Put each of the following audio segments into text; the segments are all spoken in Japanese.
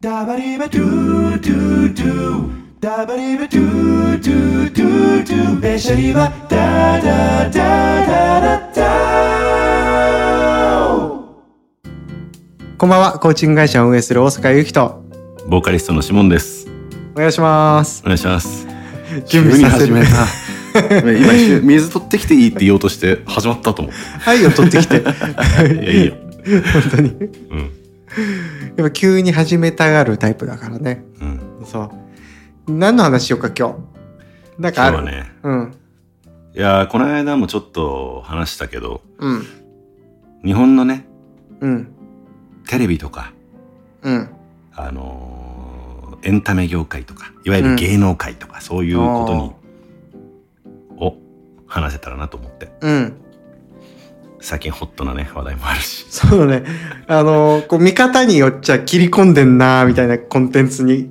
ダバリバドゥドゥドゥダバリバドゥドゥドゥドゥベシャリバダダダダダダこんばんは、コーチング会社を運営する大阪ゆきと、ボーカリストのシモンです。お願いしますお。願いします。準備させる。今一瞬水取ってきていいって言おうとして始まったと思っはいを取ってきて。た。いやいいよ。本当に。うん。やっぱ急に始めたがるタイプだからね。うん。そう。何の話しようか、今日。なんかある？今日はね。うん。いやーこの間もちょっと話したけど、うん。日本のね、うん。テレビとか、うん。あのーエンタメ業界とか、いわゆる芸能界とか、そういうことに、を話せたらなと思って。うん。最近ホットなね、話題もあるし。そうだね。あの、こう、見方によっちゃ切り込んでんなみたいなコンテンツに、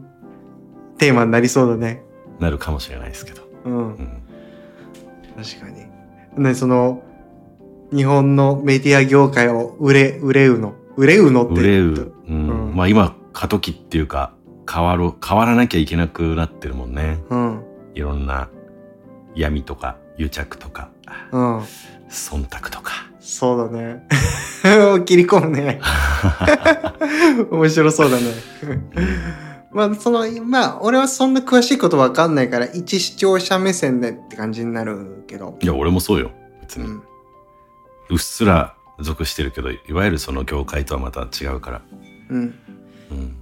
テーマになりそうだね。なるかもしれないですけど。うんう。ん。確かに。ね、その、日本のメディア業界を売れ、売れうの。売れうのって。売れう。うん。うんまあ今、過渡期っていうか、変わろう、変わらなきゃいけなくなってるもんね。うん。いろんな闇とか癒着とか、うん。忖度とか。そうだね。切り込むね。面白そうだね。まあ、その、まあ、俺はそんな詳しいことわかんないから、一視聴者目線でって感じになるけど。いや、俺もそうよ。別に。うん。うっすら属してるけど、いわゆるその業界とはまた違うから。うん。うん。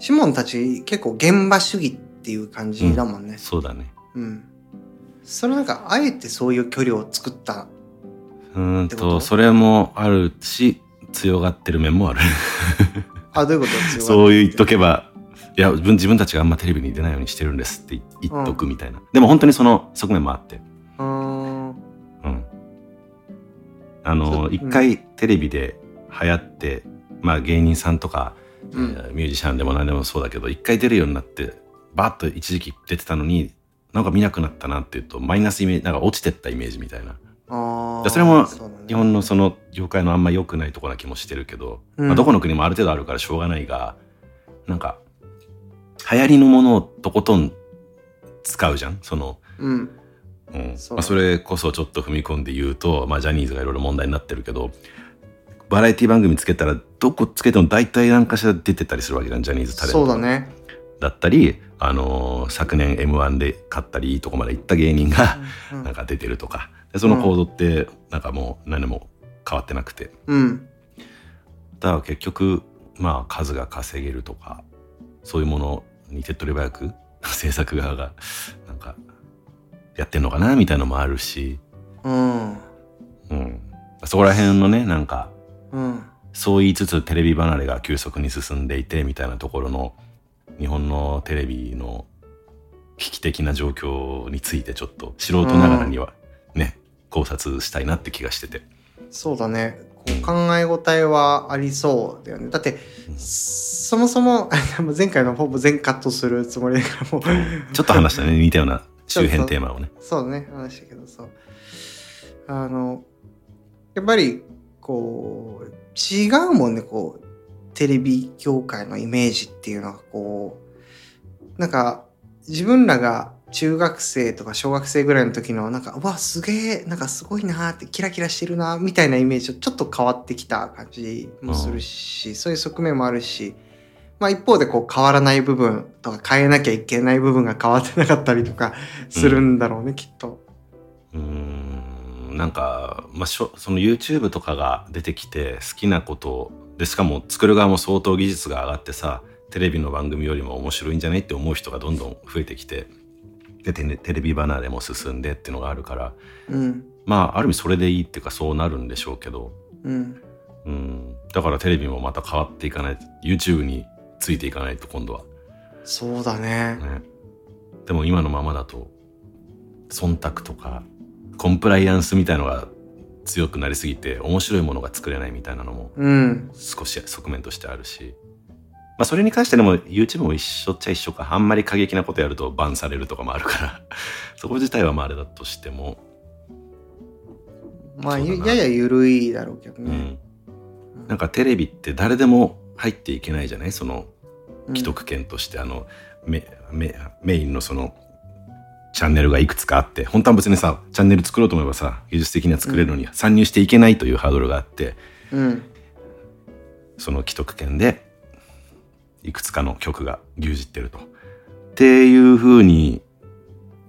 シモンたち結構現場主義っていう感じだもんね。そうだね。うん。それなんか、あえてそういう距離を作った。うーんと？と、それもあるし、強がってる面もある。あ、どういうこと？そう言っとけば、いや、自分自分たちがあんまテレビに出ないようにしてるんですって言っとくみたいな。でも本当にその側面もあって。うーん。うん。あの、そう一回テレビで流行って、まあ芸人さんとか、うんえーミュージシャンでも何でもそうだけど、一回出るようになって、バーッと一時期出てたのに、なんか見なくなったなっていうと、マイナスイメージ、なんか落ちてったイメージみたいな。それも日本のその業界のあんま良くないところな気もしてるけど、うん。まあ、どこの国もある程度あるからしょうがないが、なんか、流行りのものをとことん使うじゃん？その、うん。うん。そうまあ、それこそちょっと踏み込んで言うと、まあ、ジャニーズがいろいろ問題になってるけどバラエティ番組つけたらどこつけても大体何かしら出てたりするわけじゃん？ジャニーズタレントそうだね。だったり、あのー昨年 m 1で勝ったりいいとこまで行った芸人がうん。なんか出てるとかでその構造ってなんかもう何も変わってなくてうん。だから結局まあ数が稼げるとかそういうものに手っ取り早く 制作側がなんかやってんのかなみたいのもあるし、うん。うん、そこら辺のねなんかうん。そう言いつつテレビ離れが急速に進んでいてみたいなところの日本のテレビの危機的な状況についてちょっと素人ながらにはね、考察したいなって気がしてて。そうだね。こう考え応えはありそうだよね。だって、うんそもそも、前回のほぼ全カットするつもりだからもう、ちょっと話したね 似たような周辺テーマをね。そうだね、話したけどさ。あの、やっぱり、こう、違うもんね、こう、テレビ業界のイメージっていうのは、こう、なんか、自分らが中学生とか小学生ぐらいの時の、なんか、うわ、すげえ、なんかすごいなーって、キラキラしてるなーみたいなイメージとちょっと変わってきた感じもするし、そういう側面もあるし、まあ一方でこう変わらない部分とか変えなきゃいけない部分が変わってなかったりとかするんだろうね、きっと。うーん。なんか、まあ、しょその YouTube とかが出てきて好きなことをでしかも作る側も相当技術が上がってさテレビの番組よりも面白いんじゃないって思う人がどんどん増えてきてでテレテレビ離れも進んでっていうのがあるからうん。まあある意味それでいいっていうかそうなるんでしょうけど、うん。うん、だからテレビもまた変わっていかないと YouTube についていかないと今度はそうだね。ねでも今のままだと忖度とかコンプライアンスみたいのが強くなりすぎて面白いものが作れないみたいなのもうん。少し側面としてあるし、まあ、それに関してでも YouTube も一緒っちゃ一緒か。あんまり過激なことやるとバンされるとかもあるから。そこ自体はまああれだとしても、まあ、やや緩いだろうけどね。うん、なんかテレビって誰でも入っていけないじゃない？その既得権として、あのメメメインのそのチャンネルがいくつかあって。本当は別にさチャンネル作ろうと思えばさ技術的には作れるのに、参入していけないというハードルがあって。うん。その既得権でいくつかの曲が牛耳ってると。っていうふうに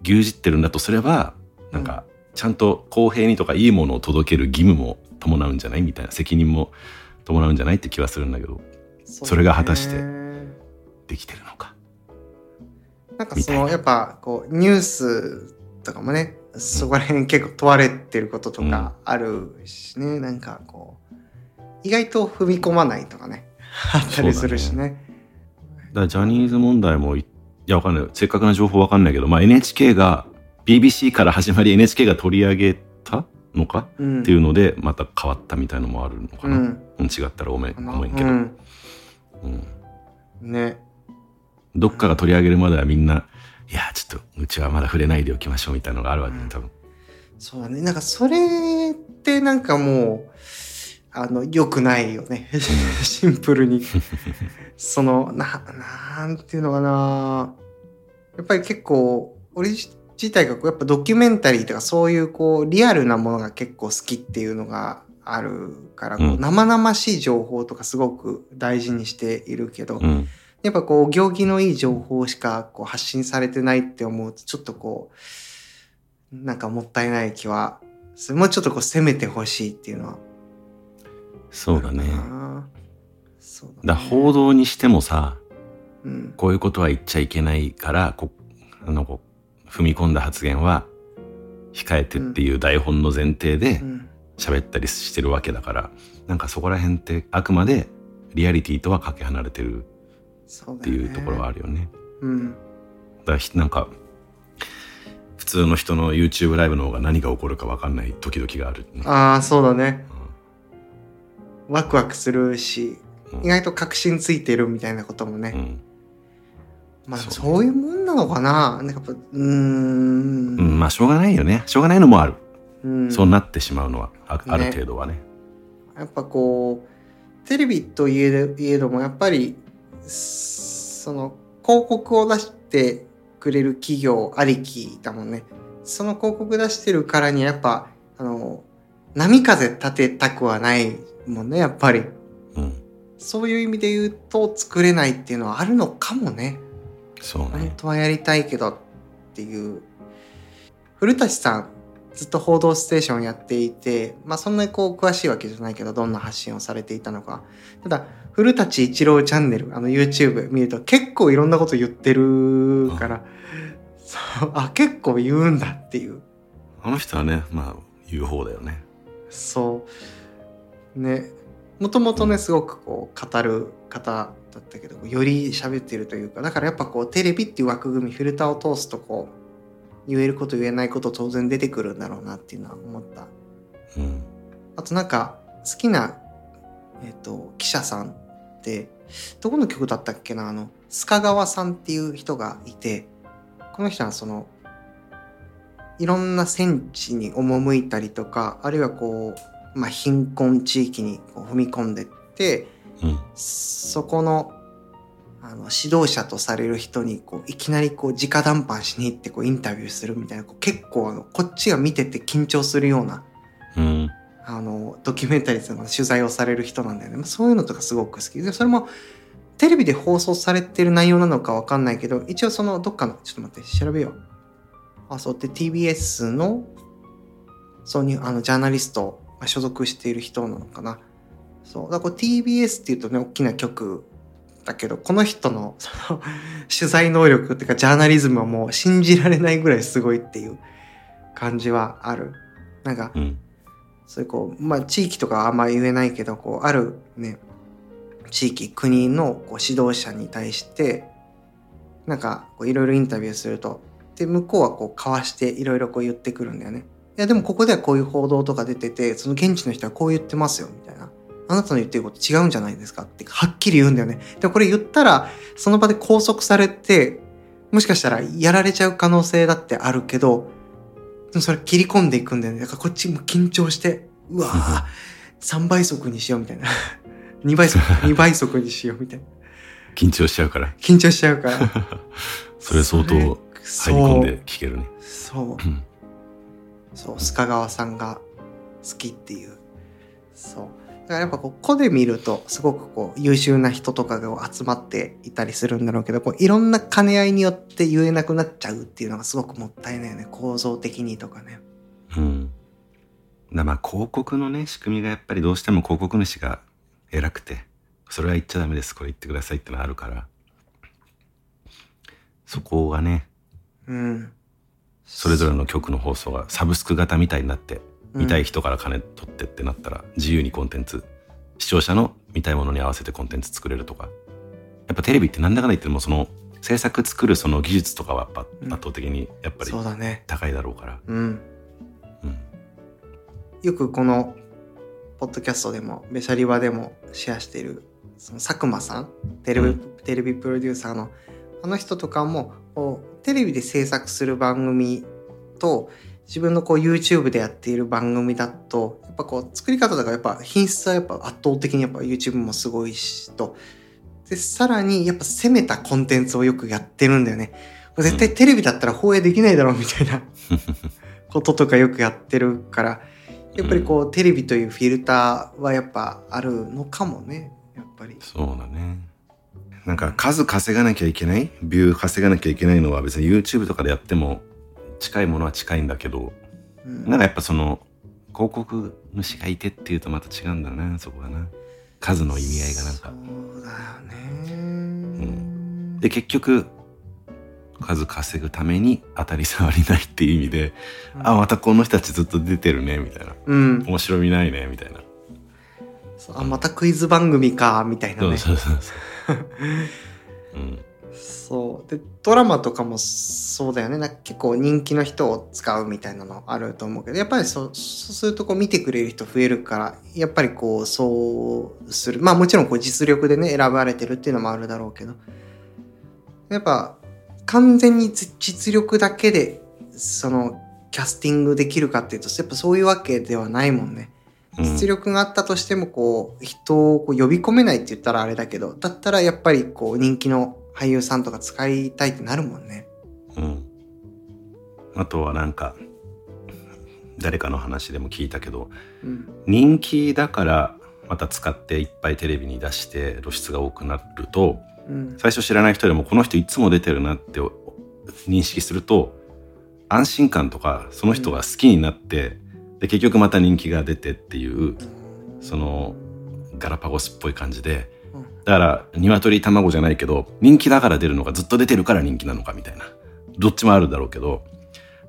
牛耳ってるんだとすればなんかちゃんと公平にとかいいものを届ける義務も伴うんじゃないみたいな責任も伴うんじゃないって気はするんだけどそれが果たしてねできてるのか？なんかそのやっぱこうニュースとかもねそこら辺結構問われてることとかあるしね、なんかこう意外と踏み込まないとかね。あったりするしね。だからジャニーズ問題もいいやわかんない。正確な情報わかんないけど、まあ、NHK が BBC から始まり NHK が取り上げたのかうんっていうのでまた変わったみたいのもあるのかな、うん。うん違ったらごめんごめんけど、うん。うん。ね。どっかが取り上げるまではみんないやちょっとうちはまだ触れないでおきましょうみたいなのがあるわけね多分、そうだね。なんかそれってなんかもうあの良くないよね。シンプルに そのななんていうのかな。やっぱり結構俺自体がこうやっぱドキュメンタリーとかそういうこうリアルなものが結構好きっていうのがあるからこう、うん生々しい情報とかすごく大事にしているけど、うん。やっぱこう行儀のいい情報しかこう発信されてないって思うとちょっとこうなんかもったいない気はする。もうちょっとこう攻めてほしいっていうのは。そうだねそうだね。だ報道にしてもさうん。こういうことは言っちゃいけないからこあのこう踏み込んだ発言は控えてっていう台本の前提でうん。喋ったりしてるわけだからなんかそこら辺ってあくまでリアリティとはかけ離れてるっていうところはあるよね。うん。だからひなんか普通の人の YouTube ライブの方が何が起こるか分かんない時々がある、ね。ああそうだね。ワクワクするしうん意外と確信ついてるみたいなこともね、うん。まあそういうもんなのかな？なんかやっぱうーん。うん、まあしょうがないよね。しょうがないのもある、うん。そうなってしまうのはああるね程度はね。やっぱこうテレビといえどいえどもやっぱりその広告を出してくれる企業ありきだもんね。その広告出してるからにはやっぱあの波風立てたくはないもんねやっぱり。うんそういう意味で言うと作れないっていうのはあるのかもね。本そうね。当はやりたいけどっていう。古舘さんずっと「報道ステーション」やっていてまあそんなにこう詳しいわけじゃないけどどんな発信をされていたのか。ただ古舘一郎チャンネルあの YouTube 見ると結構いろんなこと言ってるから。そうあ結構言うんだっていう。あの人はねまあ言う方だよね。そう。ねもともとねすごくこう語る方だったけどより喋ってるというかだからやっぱこうテレビっていう枠組みフィルターを通すとこう言えること言えないこと当然出てくるんだろうなっていうのは思った。うん。あとなんか好きな、えっと記者さんってどこの曲だったっけなあの須賀川さんっていう人がいてこの人はそのいろんな戦地に赴いたりとかあるいはこう、まあ、貧困地域にこう踏み込んでってうん。そこのあの指導者とされる人にこういきなりこう直談判しに行ってこうインタビューするみたいなこう結構あのこっちが見てて緊張するようなうん。あのドキュメンタリーの取材をされる人なんだよね、まあ、そういうのとかすごく好き。でそれもテレビで放送されてる内容なのかわかんないけど一応そのどっかのちょっと待って調べよう。あそう。で TBS のそうにあのジャーナリストが所属している人なのかな。そう。だから TBS っていうとね大きな局だけどこの人のその 取材能力っていうかジャーナリズムはもう信じられないぐらいすごいっていう感じはある。なんかうん。そういうこう、まあ地域とかはあんま言えないけど、こう、あるね、地域、国のこう指導者に対して、なんか、いろいろインタビューすると、で、向こうはこう、かわしていろいろこう言ってくるんだよね。いや、でもここではこういう報道とか出てて、その現地の人はこう言ってますよ、みたいな。あなたの言ってること違うんじゃないですかって、はっきり言うんだよね。で、これ言ったら、その場で拘束されて、もしかしたらやられちゃう可能性だってあるけど、でもそれ切り込んでいくんだよね。だからこっちも緊張して、うわぁ、3倍速にしようみたいな。2倍速、2倍速にしようみたいな緊張しちゃうから。緊張しちゃうから。それ相当入り込んで聞けるね。そう。うん。そう、須賀川さんが好きっていう。そう。だからやっぱこう、個で見ると、すごくこう、優秀な人とかが集まっていたりするんだろうけど、こう、いろんな兼ね合いによって言えなくなっちゃうっていうのがすごくもったいないよね。構造的にとかね。うん。だまあ広告のね、仕組みがやっぱりどうしても広告主が偉くて、それは言っちゃダメです、これ言ってくださいってのがあるから、そこがね、うん。それぞれの局の放送がサブスク型みたいになって、うん見たい人から金取ってってなったら、自由にコンテンツ、視聴者の見たいものに合わせてコンテンツ作れるとか。やっぱテレビってなんだかんだ言ってもその制作作るその技術とかはやっぱうん圧倒的にやっぱりそうだね。高いだろうから。うん。うん。よくこの、ポッドキャストでも、ベシャリバでもシェアしている、その佐久間さん、テレビ、うんテレビプロデューサーの、あの人とかも、テレビで制作する番組と、自分のこう YouTube でやっている番組だと、やっぱこう、作り方とかやっぱ品質はやっぱ圧倒的にやっぱ YouTube もすごいし、と、で、さらにやっぱ攻めたコンテンツをよくやってるんだよね。絶対テレビだったら放映できないだろうみたいな こととかよくやってるから、やっぱりこう、テレビというフィルターはやっぱあるのかもね。やっぱり。そうだね。なんか数稼がなきゃいけない？ビュー稼がなきゃいけないのは別に YouTube とかでやっても近いものは近いんだけど、うんなんかやっぱその広告主がいてっていうとまた違うんだな、そこがな。数の意味合いがなんか。そうだよね。で、結局、数稼ぐために当たり障りないっていう意味で、うんあ、またこの人たちずっと出てるね、みたいな。うん。面白みないね、みたいな。あ、またクイズ番組か、みたいなね。そうそうそうそう。そう。で、ドラマとかもそうだよね。なんか結構人気の人を使うみたいなのあると思うけど、やっぱりそう、そうするとこう見てくれる人増えるから、やっぱりこう、そうする。まあもちろんこう実力でね、選ばれてるっていうのもあるだろうけど、やっぱ完全に実実力だけで、その、キャスティングできるかっていうと、やっぱそういうわけではないもんね。うん実力があったとしてもこう人をこう呼び込めないって言ったらあれだけどだったらやっぱりこう人気の俳優さんとか使いたいってなるもんね。うん。あとはなんか、誰かの話でも聞いたけど、うん人気だからまた使っていっぱいテレビに出して露出が多くなると、うん最初知らない人でもこの人いつも出てるなって認識すると、安心感とかその人が好きになって、で結局また人気が出てっていう、そのガラパゴスっぽい感じで、うん。だから鶏卵じゃないけど人気だから出るのかずっと出てるから人気なのかみたいな。どっちもあるだろうけど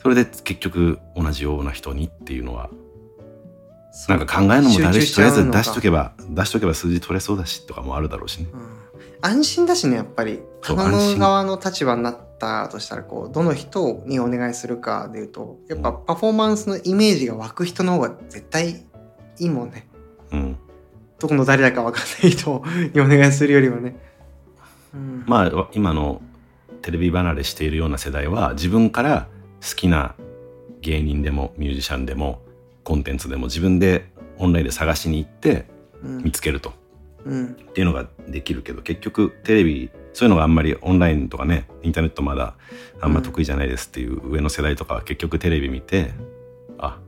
それで結局同じような人にっていうのはなんか考えるのもだるしとりあえず出しとけば、ば出しとけば数字取れそうだしとかもあるだろうしね。うん安心だしねやっぱり。頼む側の立場になったとしたらこうどの人にお願いするかでいうとやっぱパフォーマンスのイメージが湧く人の方が絶対いいもんね。うん。どこの誰だか分かんない人にお願いするよりはね。うん。まあ今のテレビ離れしているような世代は自分から好きな芸人でもミュージシャンでもコンテンツでも自分でオンラインで探しに行ってうん。見つけると。うんっていうのができるけど結局テレビそういうのがあんまりオンラインとかねインターネットまだあんま得意じゃないですっていう上の世代とかは結局テレビ見てあ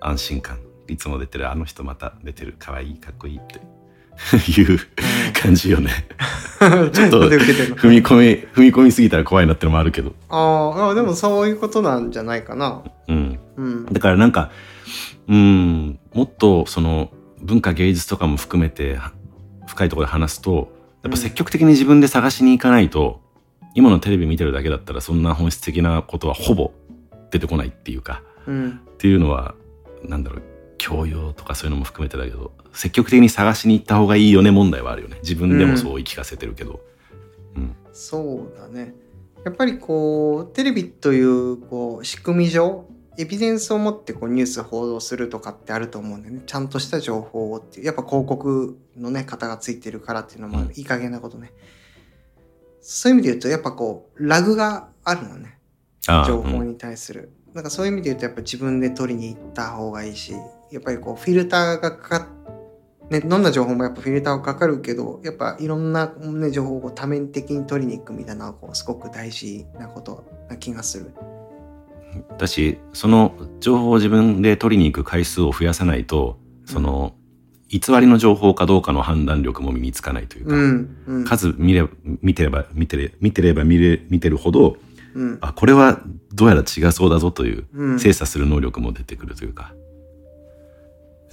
安心感。いつも出てるあの人また出てるかわいいかっこいいって。いう感じよね。ちょっと踏み込み踏み込みすぎたら怖いなってのもあるけど。ああ、でもそういうことなんじゃないかな。うん。うん。だからなんかうんもっとその文化芸術とかも含めては深いところで話すとやっぱ積極的に自分で探しに行かないと、今のテレビ見てるだけだったらそんな本質的なことはほぼ出てこないっていうかうん。っていうのはなんだろう教養とかそういうのも含めてだけど積極的に探しに行った方がいいよね問題はあるよね自分でもそう言い聞かせてるけど、うんそうだね。やっぱりこう、テレビというこう仕組み上、エビデンスを持ってこうニュース報道するとかってあると思うんだよね。ちゃんとした情報をっていう。やっぱ広告のね、型がついてるからっていうのもいい加減なことね。そういう意味で言うと、やっぱこう、ラグがあるのね。情報に対する。なんかそういう意味で言うとやっぱ自分で取りに行った方がいいし、やっぱりこうフィルターがかかっね、どんな情報もやっぱフィルターはかかるけどやっぱいろんな、ね、情報を多面的に取りに行くみたいなのはこうすごく大事なことな気がする。だしその情報を自分で取りに行く回数を増やさないとその、偽りの情報かどうかの判断力も身につかないというか、うんうん。数見れ見てれば見てれ見てれば見れ見てるほどうん。あこれはどうやら違そうだぞといううん。精査する能力も出てくるというか、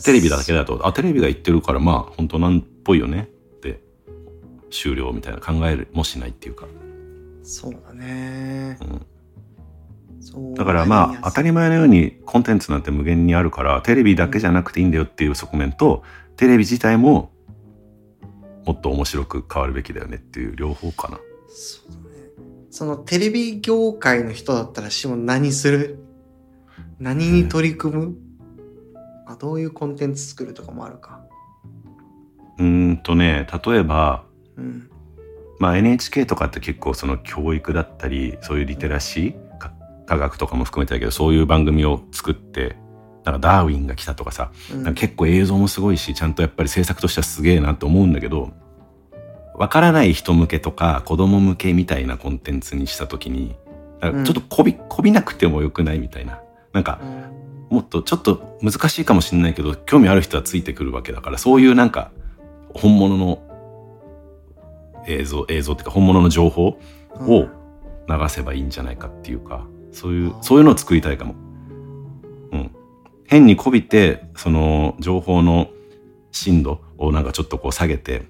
テレビだけだとあテレビが言ってるからまあ本当なんっぽいよね。って終了みたいな考えもしないっていうか、そうだね。う。ん、だからまあ当たり前のようにコンテンツなんて無限にあるからテレビだけじゃなくていいんだよっていう側面とテレビ自体ももっと面白く変わるべきだよねっていう両方かな。そうだね。そのテレビ業界の人だったらしも何する？何に取り組む、あどういうコンテンツ作るとかもあるか。うーんとね例えばうん。まあ、NHK とかって結構その教育だったりそういうリテラシーか科学とかも含めてだけどそういう番組を作ってなんかダーウィンが来たとかさ、うん。なんか結構映像もすごいしちゃんとやっぱり制作としてはすげえなと思うんだけどわからない人向けとか子供向けみたいなコンテンツにした時にちょっとこび,、こびなくてもよくないみたいな。なんかうん。もっとちょっと難しいかもしれないけど興味ある人はついてくるわけだからそういうなんか本物の映像映像っていうか本物の情報を流せばいいんじゃないかっていうかそういうそういうのを作りたいかも。うん、変にこびてその情報の深度をなんかちょっとこう下げて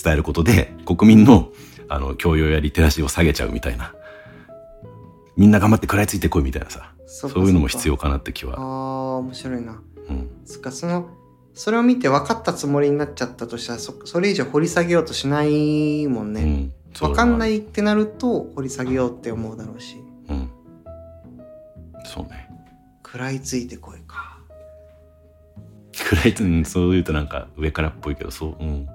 伝えることで国民のあの教養やリテラシーを下げちゃうみたいなみんな頑張って食らいついてこいみたいなさそそういうのも必要。要かなって気ああは。ー、面白いな。うんそっか、その、それを見て分かったつもりになっちゃったとしたら、そそれ以上掘り下げようとしないもんね。うん、分かんないいってなると掘り下げようって思うだろうし。うん、そうね。食らいついてこいか。くらいうんそう言うとなんか上からっぽいけどそううん。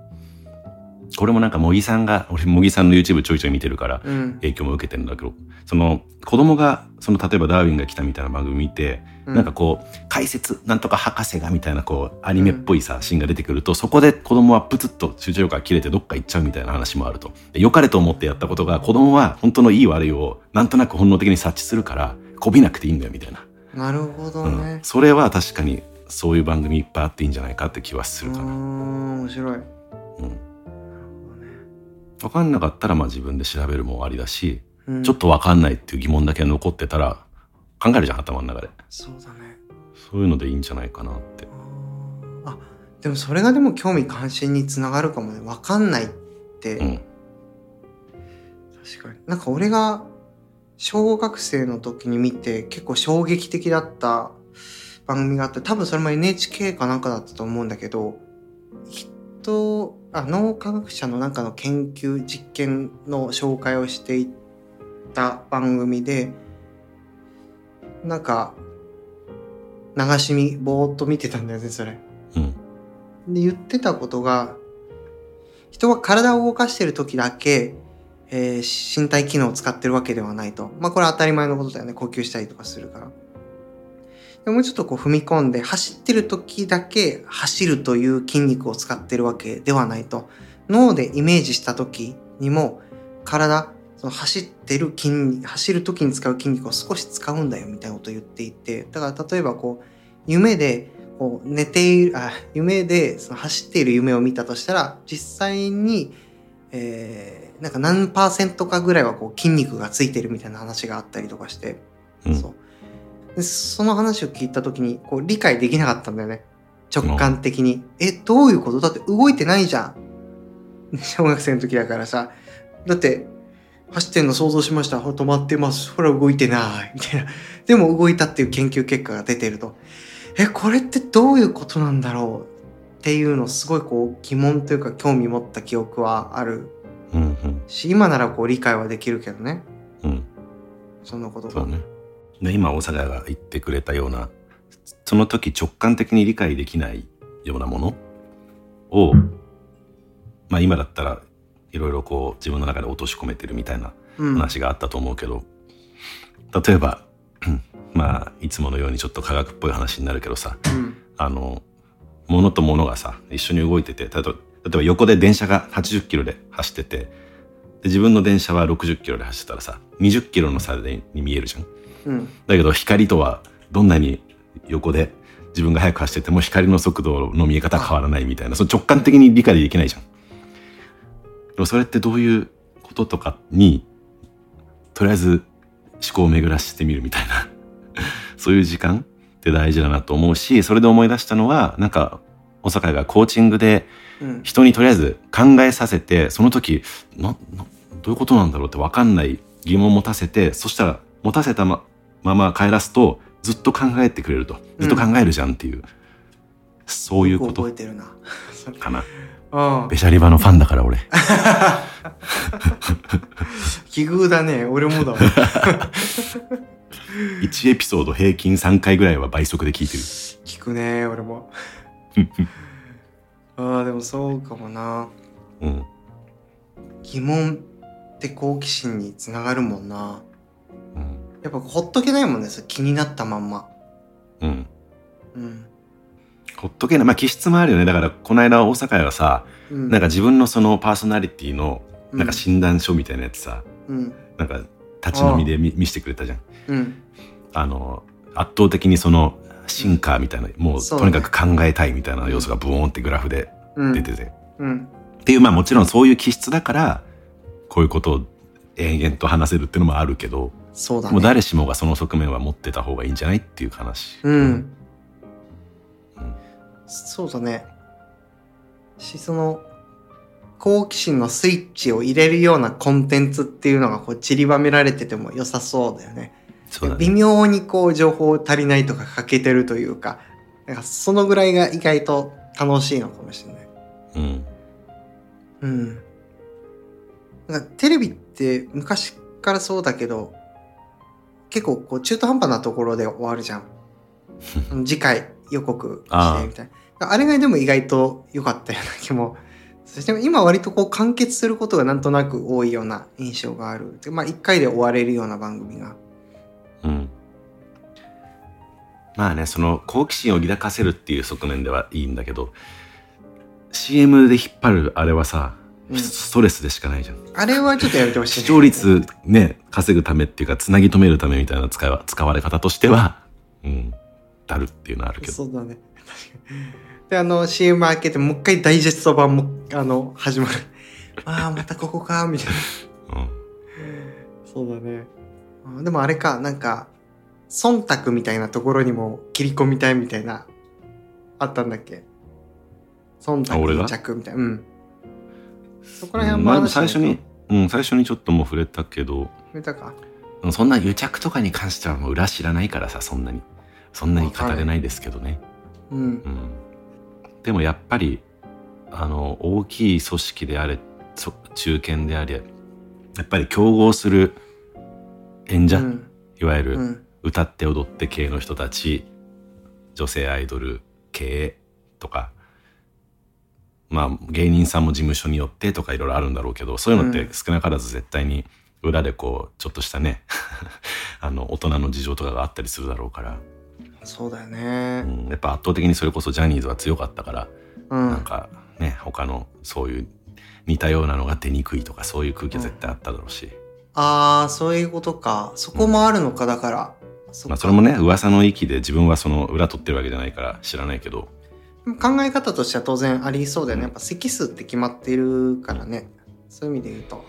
これもなんか茂木さんが俺茂木さんの YouTube ちょいちょい見てるからうん。影響も受けてるんだけどその子供がその例えばダーウィンが来たみたいな番組見て、うん。なんかこう解説なんとか博士がみたいなこうアニメっぽいさ、シーンが出てくるとそこで子供はプツッと集中力が切れてどっか行っちゃうみたいな話もあると。で良かれと思ってやったことが子供は本当のいい悪いをなんとなく本能的に察知するからこびなくていいんだよみたいな、なるほどうんね。それは確かにそういう番組いっぱいあっていいんじゃないかって気はするかな。ん、面白い。うん分かんなかったらまあ自分で調べるもありだし、うんちょっと分かんないっていう疑問だけ残ってたら考えるじゃん頭の中でそうだね。そういうのでいいんじゃないかなってあでもそれがでも興味関心につながるかもね。わかんないって、うん確かに。なんか俺が小学生の時に見て結構衝撃的だった番組があって、多分それも NHK かなんかだったと思うんだけど、人、あ、脳科学者のなんかの研究実験の紹介をしていた番組で、なんか、流し見、ぼーっと見てたんだよね、それ。うんで言ってたことが人は体を動かしてる時だけ、えー身体機能を使ってるわけではないと。まあこれは当たり前のことだよね。呼吸したりとかするから。でもうちょっとこう踏み込んで走ってる時だけ走るという筋肉を使ってるわけではないと。脳でイメージした時にも体その走ってる筋走る時に使う筋肉を少し使うんだよみたいなことを言っていて。だから例えばこう夢でこう寝ているあ夢でその走っている夢を見たとしたら実際に、えーなんか何パーセントかぐらいはこう筋肉がついてるみたいな話があったりとかして、うん。そう。でその話を聞いた時にこう理解できなかったんだよね。直感的に、えどういうことだって動いてないじゃん。小学生の時だからさ。だって走ってんの想像しました。ほら止まってます。ほら動いてない。みたいな。でも動いたっていう研究結果が出てると。えこれってどういうことなんだろうっていうのをすごいこう疑問というか興味持った記憶はある。うんうん。し今ならこう理解はできるけどね。うん。そんなこと。ね。で今大阪が言ってくれたようなその時直感的に理解できないようなものをまあ今だったらいろいろこう自分の中で落とし込めてるみたいなうん。話があったと思うけど、例えば まあいつものようにちょっと科学っぽい話になるけどさうん。あの物と物がさ一緒に動いてて例えば例えば横で電車が80キロで走っててで自分の電車は60キロで走ってたらさ20キロの差でに見えるじゃん。うん。だけど光とはどんなに横で自分が速く走ってても光の速度の見え方は変わらないみたいなその直感的に理解できないじゃん。でもそれってどういうこととかにとりあえず思考を巡らしてみるみたいな そういう時間って大事だなと思うしそれで思い出したのはなんか小坂井がコーチングでうん。人にとりあえず考えさせてその時ななどういうことなんだろうって分かんない疑問を持たせてそしたら持たせたままま帰らすとずっと考えてくれるとずっと考えるじゃんっていう、そういうこと覚えてるな。かな うんベ。シャリバのファンだから俺 奇遇だね。俺もだわ。1エピソード平均3回ぐらいは倍速で聞いてる聞くね、俺も。ああ、でもそうかもな。うん疑問って好奇心につながるもんな。うんやっぱほっとけないもんね、気になったまんま。うんうん。ほっとけないまあ気質もあるよねだからこの間大阪屋はさうん、なんか自分のそのパーソナリティのうなんか診断書みたいなやつさ、うん。なんか立ち飲みで見見せてくれたじゃんうん。あの圧倒的にそのシンカーみたいなもうとにかく考えたいみたいな要素がブーンってグラフでうん。出てて、うん。っていうまあもちろんそういう気質だからこういうことを延々と話せるっていうのもあるけど、そうだね。もう誰しもがその側面は持ってた方がいいんじゃないっていう話。うん。うんそうだね。し、その、好奇心のスイッチを入れるようなコンテンツっていうのがこう散りばめられてても良さそうだよね。そうだ微ね。妙にこう情報足りないとか欠けてるというか、なんかそのぐらいが意外と楽しいのかもしれない。うん。うん。なんかテレビって昔からそうだけど、結構こう中途半端なところで終わるじゃん。次回予告してみたいな。あれがでも意外と良かったような気も。そして今割とこう完結することがなんとなく多いような印象がある。でまあ一回で終われるような番組が。まあね、その好奇心を抱かせるっていう側面ではいいんだけど、CM で引っ張るあれはさ、うんストレスでしかないじゃん。あれはちょっとやめてほしい、視聴率ね、稼ぐためっていうか、つなぎ止めるためみたいな使いは使われ方としては、うん、だるっていうのはあるけど。そうだね。で、あの、CM 開けて、もう一回ダイジェスト版も、あの、始まる。ああ、またここか、みたいな。うん。そうだね。あでもあれか、なんか、忖度みたいなところにも切り込みたいみたいな、あったんだっけ？忖度着みたいな。うん。そこら辺まあ、は話しないと最初に、うん、最初にちょっともう触れたけど、触れたか？そんな癒着とかに関してはもう裏知らないからさ、そんなに。そんなに語れないですけどね。うん。うん。でもやっぱり、あの、大きい組織であれ、そ中堅であれ、やっぱり競合する演者、うん。いわゆるうん。歌って踊って系の人たち、女性アイドル系とか、まあ芸人さんも事務所によってとかいろいろあるんだろうけど、そういうのって少なからず絶対に裏でこう、ちょっとしたね、あの、大人の事情とかがあったりするだろうから、そうだようね。ん、やっぱ圧倒的にそれこそジャニーズは強かったから、うん。なんかね、他のそういう似たようなのが出にくいとかそういう空気は絶対あっただろうし、ああ、そういうことか。そこもあるのか、だから。まあそれもね、噂の域で自分はその裏取ってるわけじゃないから知らないけど、考え方としては当然ありそうだよね。やっぱ席数って決まっているからね。そういう意味で言うと。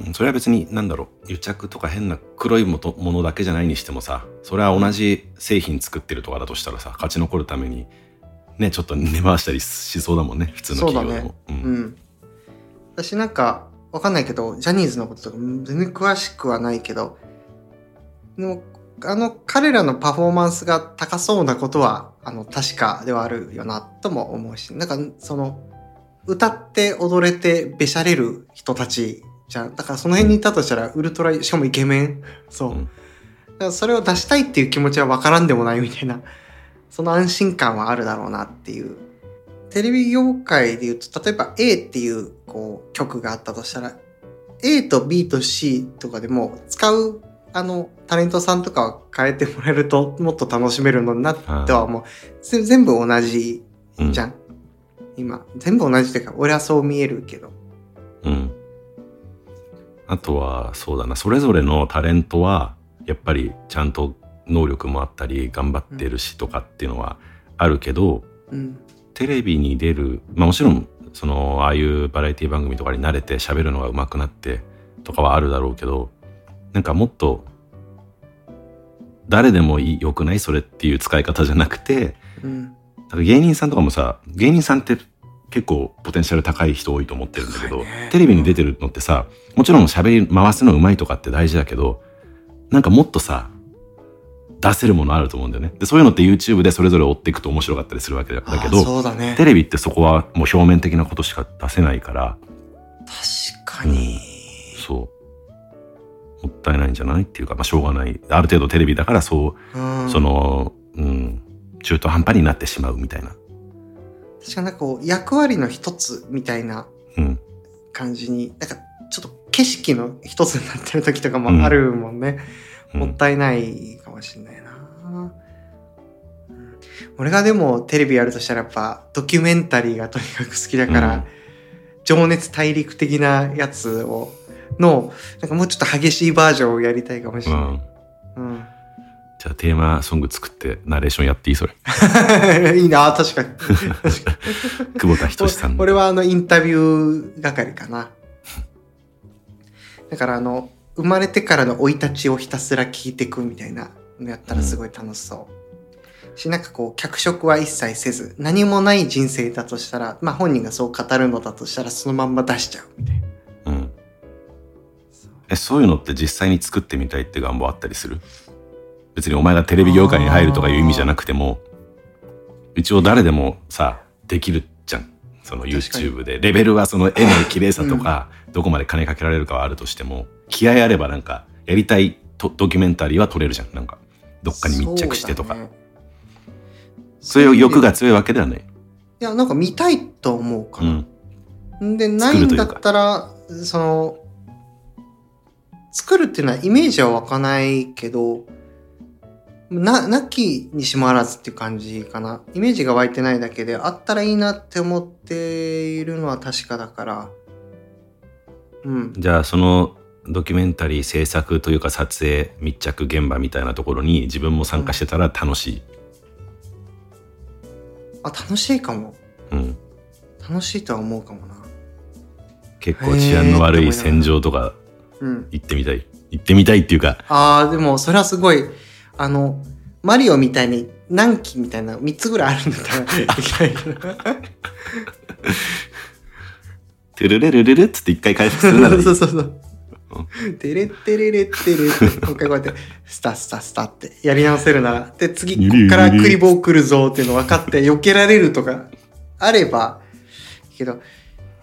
うんそれは別に何だろう癒着とか変な黒いもとものだけじゃないにしてもさそれは同じ製品作ってるとかだとしたらさ勝ち残るためにねちょっと根回したりしそうだもんね普通の企業でもう,、うんん。私なんか、わかんないけど、ジャニーズのこととか全然詳しくはないけど、でも、あの、彼らのパフォーマンスが高そうなことは、あの、確かではあるよな、とも思うし、なんか、その、歌って踊れてべしゃれる人たちじゃん。だからその辺にいたとしたら、ウルトラ、しかもイケメン。そう。うんだからそれを出したいっていう気持ちはわからんでもないみたいな、その安心感はあるだろうなっていう。テレビ業界で言うと、例えば A っていうこう曲があったとしたら、A と B と C とかでも使うあのタレントさんとか変えてもらえると もっと楽しめるのになっては思う。ぜ全部同じうんじゃん、今。全部同じっていうか俺はそう見えるけど。うん。あとは、そうだな、それぞれのタレントは、やっぱりちゃんと能力もあったり、頑張ってるしとかっていうのはあるけど、うん。テレビに出る、まあもちろん、その、ああいうバラエティ番組とかに慣れて喋るのが上手くなってとかはあるだろうけど、なんかもっと、誰でもいい良くないそれっていう使い方じゃなくて、うん。だから芸人さんとかもさ、芸人さんって結構ポテンシャル高い人多いと思ってるんだけど、ね。テレビに出てるのってさ、もちろん喋り回すの上手いとかって大事だけど、なんかもっとさ、出せるものあると思うんだよね。で、そういうのって YouTube でそれぞれ追っていくと面白かったりするわけだだけあど、ね。テレビってそこはもう表面的なことしか出せないから、確かに、そう。もったいないんじゃないっていうか、まあしょうがない。ある程度テレビだからそう、うん、その、うん、中途半端になってしまうみたいな。確かになんかこう役割の一つみたいなうん。感じになんかちょっと景色の一つになってる時とかもあるもんね、うんもったいないかもしれないな、うん俺がでもテレビやるとしたらやっぱドキュメンタリーがとにかく好きだから、うん情熱大陸的なやつをのなんかもうちょっと激しいバージョンをやりたいかもしれない、うん。うんじゃあテーマソング作ってナレーションやっていい？それ。いいな確かに 久保田仁さんの。俺はあのインタビュー係かなだからあの生まれてからの生い立ちをひたすら聞いていくみたいなのやったらすごい楽しそう、しなんかこう脚色は一切せず何もない人生だとしたらまあ本人がそう語るのだとしたらそのまんま出しちゃうみたいなうん。え、そういうのって実際に作ってみたいって願望あったりする？別にお前がテレビ業界に入るとかいう意味じゃなくても、一応誰でもさ、できるじゃん。その YouTube で。レベルはその絵の綺麗さとか、どこまで金かけられるかはあるとしても、気合あればなんか、やりたいとドキュメンタリーは撮れるじゃん。なんか、どっかに密着してとか。そうだねそういう欲が強いわけではない。いやなんか見たいと思うかうん。な、でないんだったらその作るっていうのはイメージは湧かないけどななきにしもあらずっていう感じかな。イメージが湧いてないだけであったらいいなって思っているのは確かだから。うん。じゃあそのドキュメンタリー制作というか撮影密着現場みたいなところに自分も参加してたら楽しい。あ楽しいかも。うん。楽しいとは思うかもな。結構治安の悪い戦場とかうん行ってみたい。行ってみたいっていうか、ああでもそれはすごい。あのマリオみたいに何機みたいな3つぐらいあるんだったら行きたいトゥルレルルルっつって一回回復するならいい。そうそうそう。テレッテレレッテレって、もう一回こうやって、スタスタスタってやり直せるな。ら、で、次、こっからクリボー来るぞっていうの分かって、避けられるとか、あれば、けど、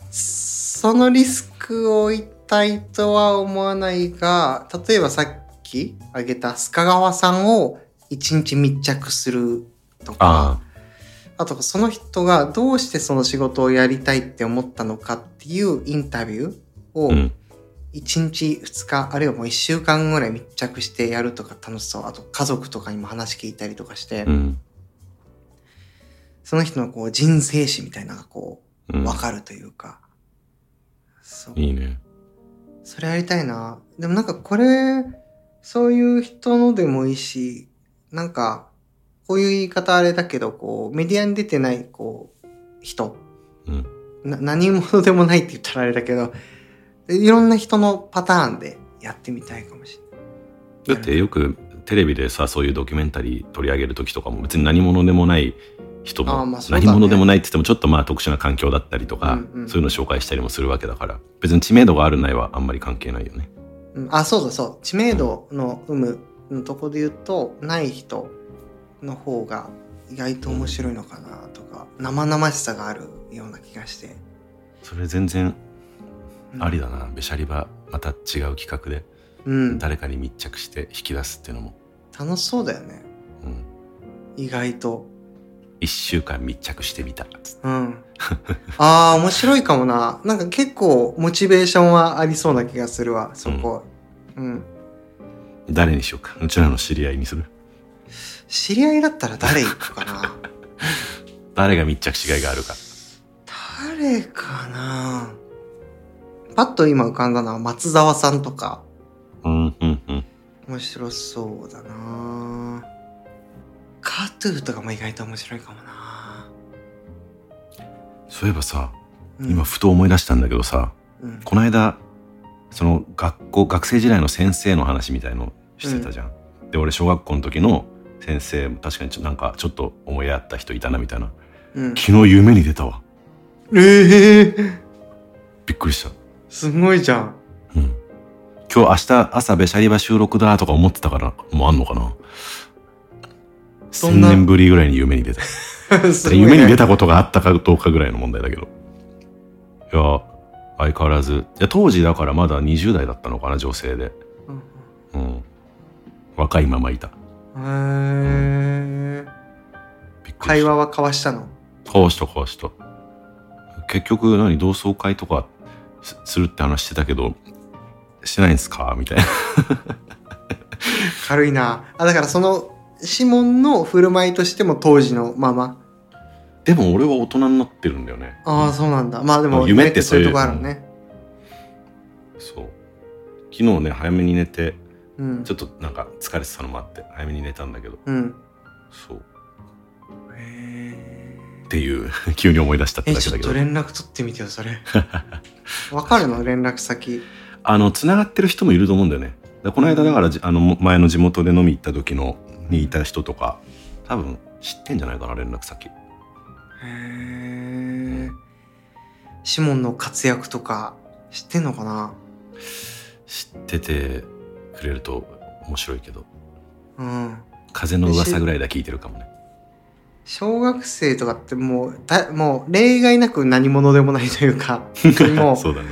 そのリスクを負いたいとは思わないが、例えばさっき挙げた須賀川さんを一日密着するとか、ああとその人がどうしてその仕事をやりたいって思ったのかっていうインタビューをあ、うん。1日2日あるいはもう1週間ぐらい密着してやるとか楽しそうあと家族とかにも話聞いたりとかして、うん。その人のこう人生史みたいなのがこう。うん分かるというか、そういいね。それやりたいなでもなんかこれそういう人のでもいいしなんかこういう言い方あれだけどこうメディアに出てないこう人うん。な何者でもないって言ったらあれだけどいろんな人のパターンでやってみたいかもしれない。だってよくテレビでさ、そういうドキュメンタリー取り上げる時とかも別に何者でもない人も、何者でもないって言ってもちょっとまあ特殊な環境だったりとか、そういうのを紹介したりもするわけだから、別に知名度があるないはあんまり関係ないよね。うん。あそうだそう。知名度の有無のとこで言うとない人の方が意外と面白いのかなとか生々しさがあるような気がして、それ全然うんありだな。べしゃりばまた違う企画でうん。誰かに密着して引き出すっていうのも、楽しそうだよね。うん、意外と一週間密着してみた。うん。あー面白いかもな。なんか結構モチベーションはありそうな気がするわそこ。うん、誰にしようか。うちらの知り合いにする。知り合いだったら誰行くかな。誰が密着しがいがあるか。誰かな。パッと今浮かんだのは松沢さんとか。うんうんうん。面白そうだなカトゥーとかも意外と面白いかもな、そういえばさうん。今ふと思い出したんだけどさ、うん。この間その学校学生時代の先生の話みたいのしてたじゃん、で俺小学校の時の先生確かにちょなんかちょっと思い合った人いたなみたいな。うん、昨日夢に出たわ。ええびっくりした。すごいじゃん。うん。今日明日朝べしゃりば収録だとか思ってたからもうあんのかな。千そんな？年ぶりぐらいに夢に出た。夢に出たことがあったかどうかぐらいの問題だけど。いや相変わらず。いや当時だからまだ20代だったのかな女性で。うんうん。若いままいた。へえびっくりした。会話は交わしたの？交わした交わした。結局何同窓会とかすするって話してたけどしてないんすか？みたいな。軽いな。あだからそのシモンの振る舞いとしても当時のまま。でも俺は大人になってるんだよね。ああそうなんだ。まあでも夢ってそういうとこあるね。そう。昨日ね早めに寝てうん。ちょっとなんか疲れてたのもあって早めに寝たんだけど。うん。そう。へっていう 急に思い出したってえちょっとだけだけど連絡取ってみてよそれ。わかるの？連絡先。あのつながってる人もいると思うんだよね。だこの間だからじあの前の地元で飲み行った時のにいた人とか多分知ってんじゃないかな連絡先。へえシモンの活躍とか知ってんのかな？知っててくれると面白いけど。うん。風の噂ぐらいだ聞いてるかもね。小学生とかってもうだもう例外なく何者でもないというか もうそうだな。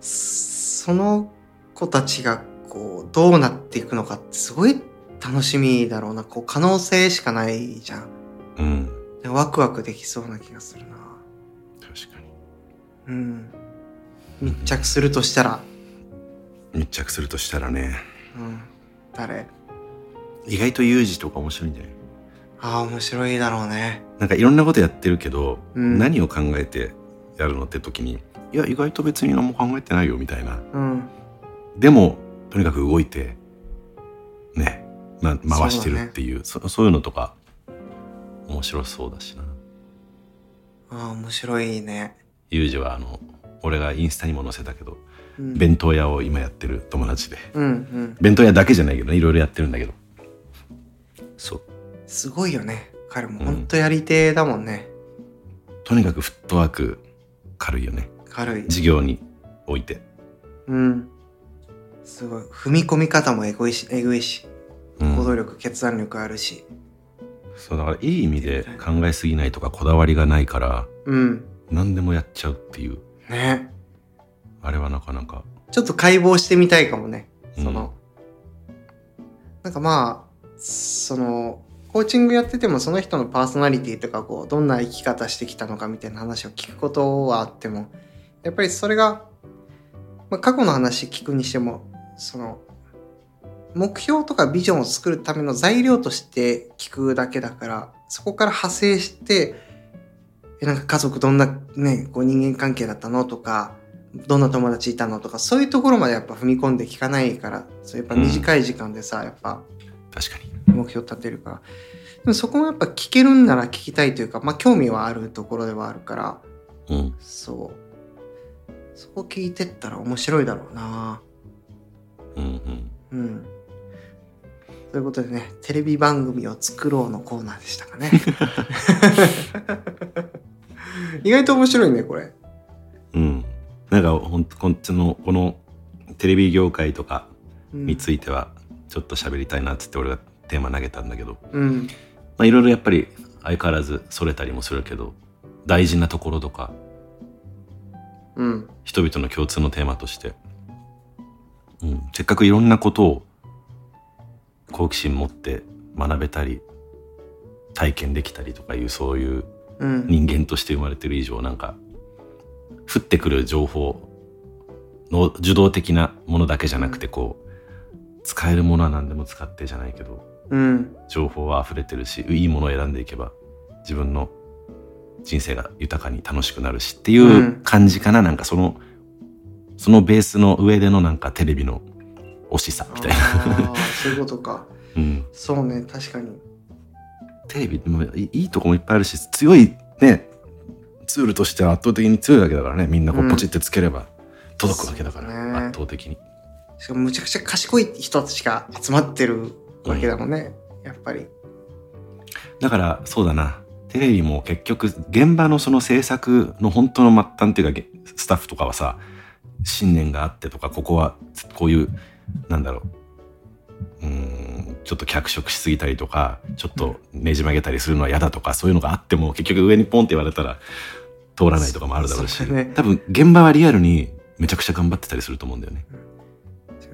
その子たちがこうどうなっていくのかってすごい楽しみだろうな。こう可能性しかないじゃん。うん。でワクワクできそうな気がするな。確かに。うん。密着するとしたら。密着するとしたらね。うん。誰？意外とユージとか面白いんじゃない？ああ面白いだろうね。なんかいろんなことやってるけど、うん。何を考えてやるのって時にいや意外と別に何も考えてないよみたいな。うん。でもとにかく動いてね、ま、回してるっていう。そそういうのとか面白そうだしな。ああ面白いね。ユージはあの俺がインスタにも載せたけどうん。弁当屋を今やってる友達で。うんうん。弁当屋だけじゃないけどねいろいろやってるんだけど。そう。すごいよね。彼も。本当やり手だもんね、とにかくフットワーク軽いよね。軽い。事業において。うん。すごい。踏み込み方もえぐいしえぐいし。うん行動力、決断力あるし。そうだからいい意味で考えすぎないとかこだわりがないからうん。何でもやっちゃうっていう。ね。あれはなかなか。ちょっと解剖してみたいかもね。うん。その、なんかまあそのコーチングやっててもその人のパーソナリティとかこうどんな生き方してきたのかみたいな話を聞くことはあってもやっぱりそれが、まあ、過去の話聞くにしてもその目標とかビジョンを作るための材料として聞くだけだからそこから派生してえなんか家族どんなねこう人間関係だったのとかどんな友達いたのとかそういうところまでやっぱ踏み込んで聞かないからそうやっぱ短い時間でさ、やっぱ確かに。目標立てるから。でもそこもやっぱ聞けるんなら聞きたいというかまあ興味はあるところではあるからうん。そう。そこ聞いてったら面白いだろうな。うんうん。うんということでねテレビ番組を作ろうのコーナーでしたかね。意外と面白いねこれ。うん。なんかほんとこっちのこのテレビ業界とかうん。についてはちょっと喋りたいなっつって俺がテーマ投げたんだけど。うん。まあいろいろやっぱり相変わらずそれたりもするけど大事なところとかうん。人々の共通のテーマとして、うん、せっかくいろんなことを好奇心持って学べたり体験できたりとかいうそういううん。人間として生まれてる以上なんか降ってくる情報の受動的なものだけじゃなくてこう使えるものは何でも使ってじゃないけどうん。情報は溢れてるしいいものを選んでいけば自分の人生が豊かに楽しくなるしっていううん。感じかな、なんかそのそのベースの上でのなんかテレビの惜しさみたいな、そういうことか。うん、そうね、確かに。テレビでもいいいとこもいっぱいあるし強いねツールとしては圧倒的に強いわけだからねみんなこううんポチってつければ届くわけだから、そうですね圧倒的にしかもむちゃくちゃ賢い人たちが集まってるわけだもんね。やっぱり。だからそうだなテレビも結局現場のその制作の本当の末端っていうかげスタッフとかはさ信念があってとかここはこういうなんだろううーんちょっと脚色しすぎたりとかちょっとねじ曲げたりするのは嫌だとかそういうのがあっても結局上にポンって言われたら通らないとかもあるだろうしね多分現場はリアルにめちゃくちゃ頑張ってたりすると思うんだよね。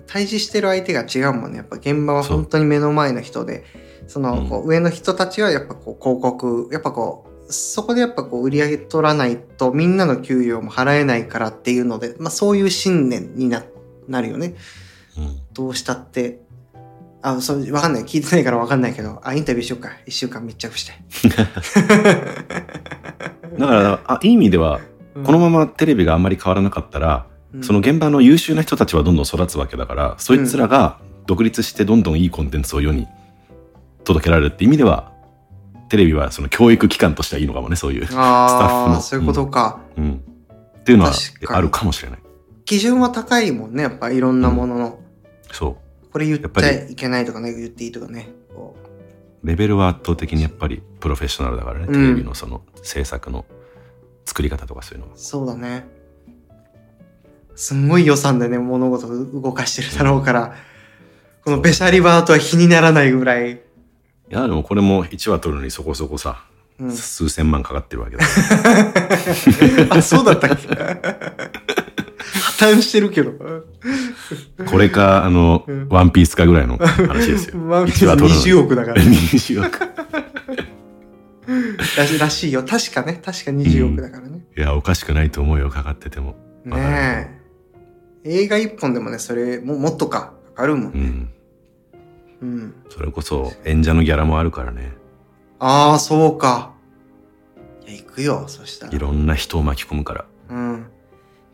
対峙してる相手が違うもんね。やっぱ現場は本当に目の前の人で、その、こう上の人たちはやっぱこう広告、やっぱこう、そこでやっぱこう売り上げ取らないとみんなの給与も払えないからっていうので、まあそういう信念にななるよね。うんどうしたって。あ、そう、わかんない。聞いてないからわかんないけど、あ、インタビューしようか。一週間密着して。だからあいい意味ではこのままテレビがあんまり変わらなかったら、うんその現場の優秀な人たちはどんどん育つわけだからそいつらが独立してどんどんいいコンテンツを世に届けられるって意味ではテレビはその教育機関としてはいいのかもねそういう、あスタッフあ、のそういうことか。うん、っていうのはあるかもしれない基準は高いもんね。やっぱいろんなものの。そう。これ言っちゃいけないとかね、言っていいとかね。こレベルは圧倒的にやっぱりプロフェッショナルだからね、うん。テレビのその制作の作り方とかそういうのそうだね。すんごい予算でね、物事を動かしてるだろうから、このベシャリバーとは比にならないぐらい。いやでもこれも1話取るのにそこそこさ、うん、数千万かかってるわけだ。あ、そうだったっけ？破綻してるけど。これかあの、うんワンピースかぐらいの話ですよ ワンピース1話取るのに20億だから。20億らし らしいよ。確かね。確か20億だからね。いやおかしくないと思うよかかっててもねえ。映画一本でもね、それももっとかかかるもんね。うんうん。それこそ演者のギャラもあるからねああ、そうか。いや、行くよ、そしたら。いろんな人を巻き込むからうん。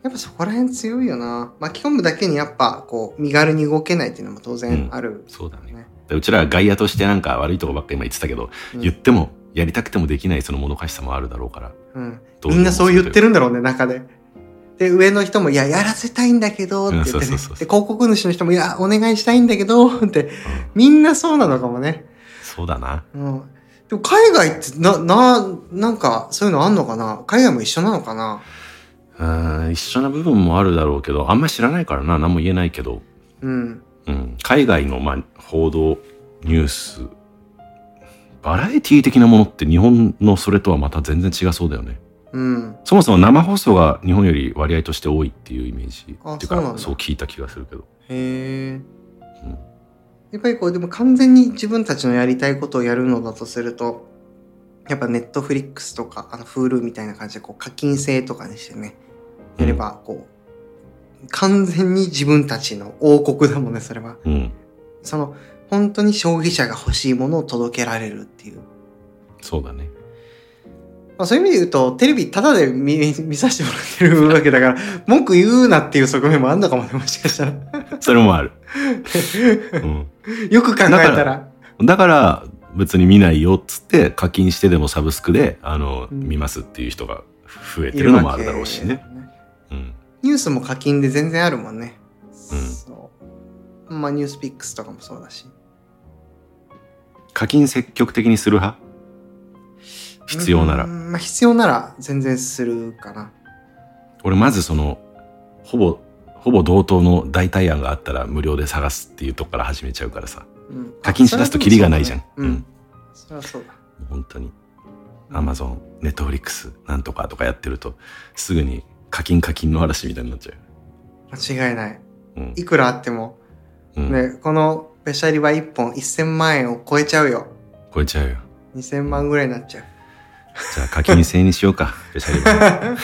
やっぱそこら辺強いよな。巻き込むだけにやっぱ、こう、身軽に動けないっていうのも当然ある。そうだねうちらは外野としてなんか悪いとこばっかり今言ってたけど、うん言ってもやりたくてもできないそのもどかしさもあるだろうからうん。どでもみんなそう言ってるるんだろうね、中で。で、上の人も、いや、やらせたいんだけど、って言ってね。うんそうそうそうで、広告主の人も、いや、お願いしたいんだけど、って。みんなそうなのかもね。そうだなうん。でも海外って、な、な、なんか、そういうのあんのかな？海外も一緒なのかな？うん一緒な部分もあるだろうけどあんまり知らないからな何も言えないけど、うん。うん、海外の、まあ、報道ニュースバラエティ的なものって日本のそれとはまた全然違そうだよね。うん。そもそも生放送が日本より割合として多いっていうイメージ。あっていうかそう聞いた気がするけど。へえ。うん。やっぱりこう、でも完全に自分たちのやりたいことをやるのだとすると、やっぱネットフリックスとか、あの、フールみたいな感じで、こう、課金制とかにしてね、やれば、こう、完全に自分たちの王国だもんね、それは。うんその、本当に消費者が欲しいものを届けられるっていう。そうだねまあ、そういう意味で言うと、テレビタダで見 見させてもらってるわけだから、文句言うなっていう側面もあんのかもね、もしかしたら。それもある、うんよく考えただからだから別に見ないよっつって課金してでもサブスクであの、うん見ますっていう人が増えてるのもあるだろうしね。いるわけうん、ニュースも課金で全然あるもんね。うんそう。まあ、ニュースピックスとかもそうだし。課金積極的にする派？必要ならうんまあ、必要なら全然するかな。俺まずそのほぼほぼ同等の代替案があったら無料で探すっていうとこから始めちゃうからさうん課金しだすとキリがないじゃん。う。うんんそれはそうだ。本当にアマゾンネットフリックスなんとかとかやってるとすぐに課金課金の嵐みたいになっちゃ間違いない。う。うんいくらあっても、うんね、このベシャリは1本1000万円を超えちゃうよ。超えちゃうよ。2000万ぐらいになっちゃう。じゃあ課金制にしようか。スペシャリバ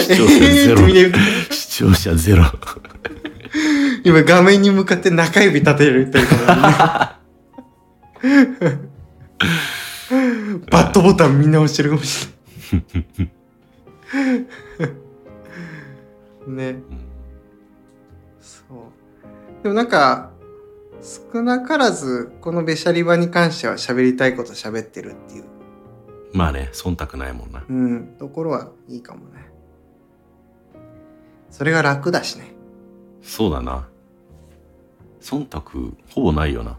視聴者ゼロ視聴者ゼロ。今画面に向かって中指立てるっていうか バットボタンみんな押してるかもしれない。ね。そう。でもなんか、少なからず、このべしゃり場に関しては喋りたいこと喋ってるっていう、まあね忖度ないもんなうん、ところはいいかもね。それが楽だしね。そうだな忖度ほぼないよな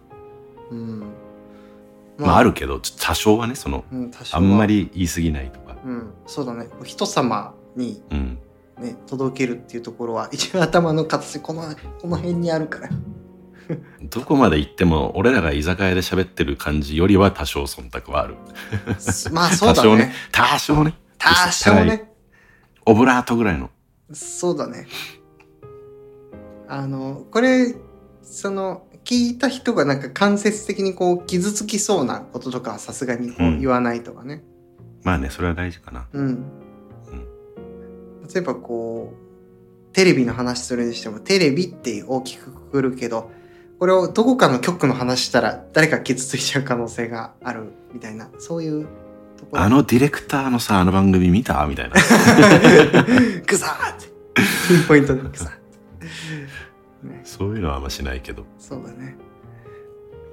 うん。まああるけど多少はねそのうん、あんま。り言い過ぎないとかうん、そうだね。人様にうんね、届けるっていうところは、一番頭の形、この、この辺にあるから。どこまで行っても俺らが居酒屋で喋ってる感じよりは多少忖度はある まあそうだ多少ねね。多少ね多少ね。オブラートぐらいのそうだね。あの、これ、その、聞いた人がなんか間接的にこう傷つきそうなこととかはさすがにこううん言わないとかね。まあねそれは大事かなうん。例えばこう、テレビの話するにしても、テレビって大きくくくるけど、これをどこかの局の話したら誰か傷ついちゃう可能性があるみたいな、そういうところ。あのディレクターのさあの番組見た？みたいな グサーって。ピンポイントでグサーって。ね、そういうのはあんましないけどそうだね。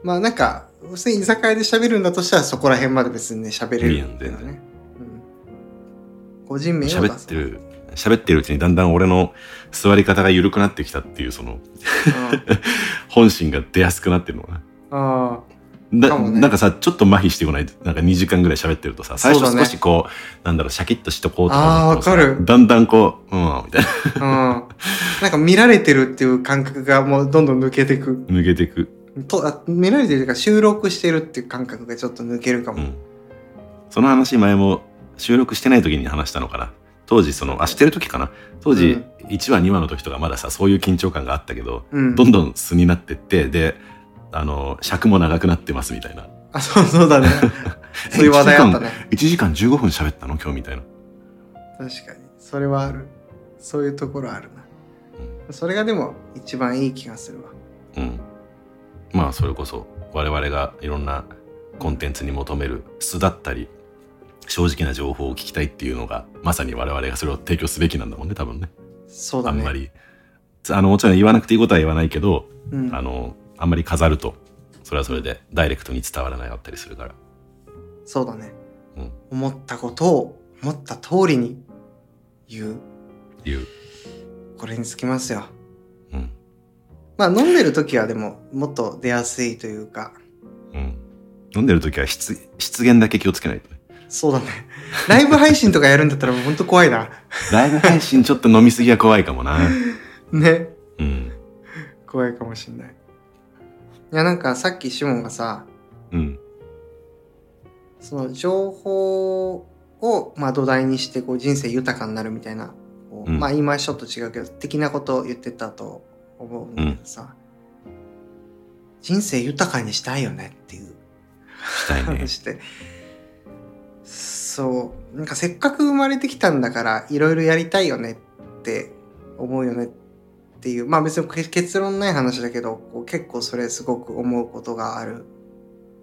まあなんか、普通に居酒屋で喋るんだとしたらそこら辺まで別にね、喋れるんだよね。うん。個人名喋ってる喋ってるうちにだんだん俺の座り方が緩くなってきたっていうそのうん 本心が出やすくなってるのかなあだねなんかさちょっと麻痺してこない？なんか2時間ぐらい喋ってるとさ最初少しこうなんだろうシャキッとしとこうとか思かるだんだんこううんみたいなあ。うん。なんか見られてるっていう感覚がもうどんどん抜けてく。抜けてくとあ見られてるというか収録してるっていう感覚がちょっと抜けるかも。うんその話前も収録してない時に話したのかな当時そのあしてる時かな当時1話2話の時とかまださそういう緊張感があったけどうん。どんどん素になってってであの尺も長くなってますみたいなあ、そうそうだね。そういう話題あったね。1時間15分喋ったの？今日みたいな確かに。それはある。そういうところあるな。それがでも一番いい気がするわ。うんまあそれこそ我々がいろんなコンテンツに求める素だったり正直な情報を聞きたいっていうのがまさに我々がそれを提供すべきなんだもんね多分ねそうだね。あんまりあのもちろん言わなくていいことは言わないけど、うん。あのあんまり飾るとそれはそれでダイレクトに伝わらなかったりするからそうだね。うん思ったことを思った通りに言う。いう、これにつきますよ。うんまあ飲んでる時はでももっと出やすいというか、うん、飲んでる時は失失言だけ気をつけないとねそうだね。ライブ配信とかやるんだったらもうほんと怖いな。ライブ配信ちょっと飲みすぎは怖いかもな ね。うん怖いかもしんない。いやなんかさっきシモンがさ、うん。その情報をまあ土台にしてこう人生豊かになるみたいな、こううん。まあ今はちょっと違うけど、的なことを言ってたと思うんだけどさ、人生豊かにしたいよねっていう。したいね。話で、そう、なんかせっかく生まれてきたんだからいろいろやりたいよねって思うよねっていう、まあ別にけ結論ない話だけど、こう結構それすごく思うことがある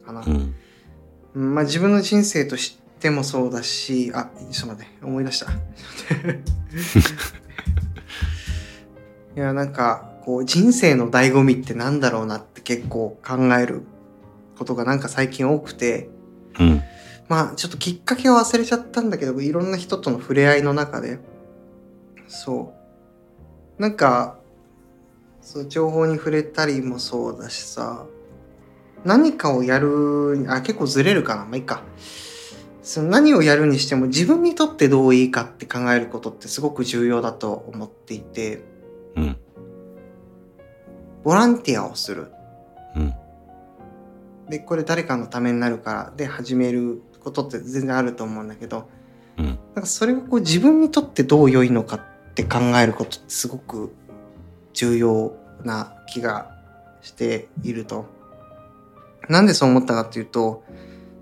かな。うんうんまあ自分の人生としてもそうだし、あ、ちょっと待って、思い出した。いや、なんか、こう、人生の醍醐味ってなんだろうなって結構考えることがなんか最近多くて、うんまあちょっときっかけは忘れちゃったんだけど、いろんな人との触れ合いの中で、そう。なんか、そう、情報に触れたりもそうだしさ、何かをやる、あ、結構ずれるかな。まあいいか。その何をやるにしても自分にとってどういいかって考えることってすごく重要だと思っていて、うんボランティアをする。うんで、これ誰かのためになるからで始めることって全然あると思うんだけど、うんなんかそれがこう自分にとってどう良いのかって考えることってすごく重要な気がしていると。なんでそう思ったかっていうと、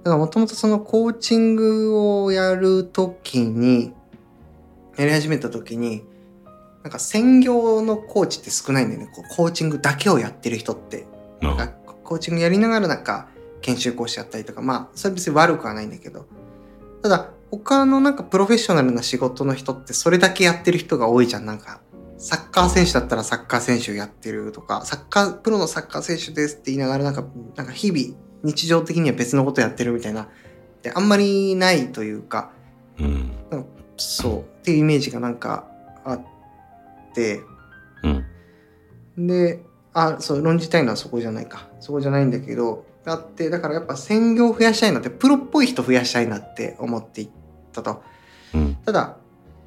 だからもともとそのコーチングをやるときに、やり始めたときに、なんか専業のコーチって少ないんだよね。こうコーチングだけをやってる人って。うんなんかコーチングやりながらなんか研修講師やったりとか、まあ、それ別に悪くはないんだけど。ただ、他のなんかプロフェッショナルな仕事の人ってそれだけやってる人が多いじゃん。なんか、サッカー選手だったらサッカー選手やってるとか、サッカー、プロのサッカー選手ですって言いながらなんか、なんか日々、日常的には別のことやってるみたいな。で、あんまりないというか、うんそう、っていうイメージがなんかあって、うんで、あ、そう、論じたいのはそこじゃないか。そこじゃないんだけど、あって、だからやっぱ専業を増やしたいなって、プロっぽい人増やしたいなって思っていったと。うんただ、